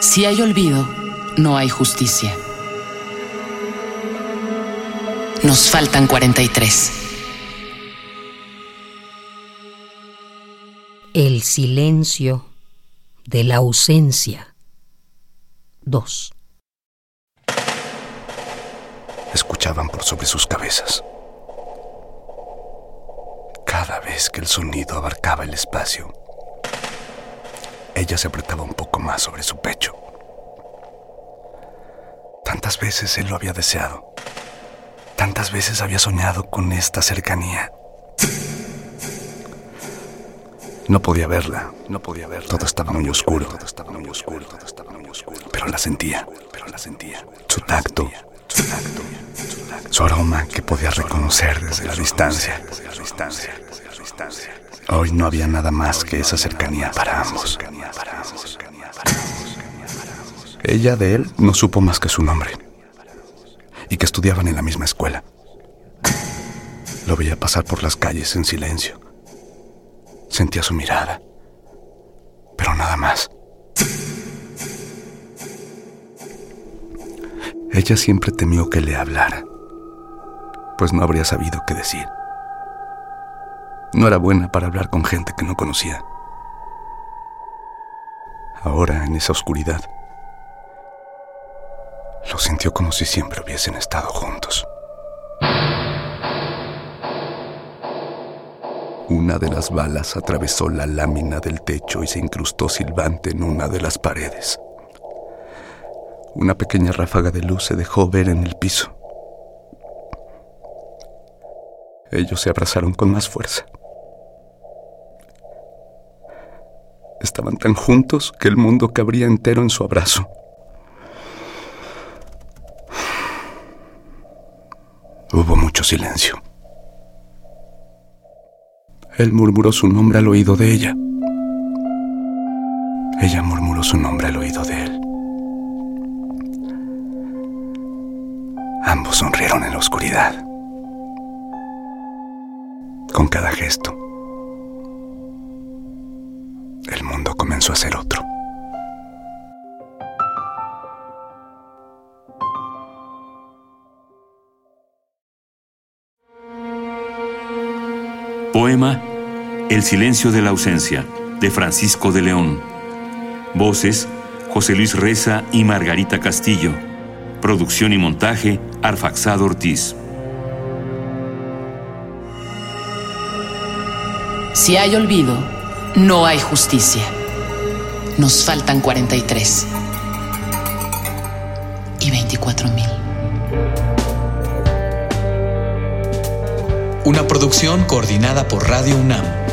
Si hay olvido, no hay justicia. Nos faltan 43. El silencio de la ausencia. 2. Escuchaban por sobre sus cabezas. Cada vez que el sonido abarcaba el espacio, ella se apretaba un poco más sobre su pecho. Tantas veces él lo había deseado. Tantas veces había soñado con esta cercanía. No podía verla, no podía verla. Todo estaba muy oscuro, todo estaba muy oscuro, oscuro. Pero la sentía, pero la sentía. Su tacto, su tacto, su aroma que podía reconocer desde la distancia. Hoy no había nada más que esa cercanía para ambos. Ella de él no supo más que su nombre y que estudiaban en la misma escuela. Lo veía pasar por las calles en silencio. Sentía su mirada, pero nada más. Ella siempre temió que le hablara, pues no habría sabido qué decir. No era buena para hablar con gente que no conocía. Ahora, en esa oscuridad, lo sintió como si siempre hubiesen estado juntos. Una de las balas atravesó la lámina del techo y se incrustó silbante en una de las paredes. Una pequeña ráfaga de luz se dejó ver en el piso. Ellos se abrazaron con más fuerza. Estaban tan juntos que el mundo cabría entero en su abrazo. Hubo mucho silencio. Él murmuró su nombre al oído de ella. Ella murmuró su nombre al oído de él. Ambos sonrieron en la oscuridad. Con cada gesto, el mundo comenzó a ser otro. Poema El silencio de la ausencia, de Francisco de León. Voces, José Luis Reza y Margarita Castillo. Producción y montaje, Arfaxado Ortiz. Si hay olvido, no hay justicia. Nos faltan 43. Y 24 mil. Una producción coordinada por Radio UNAM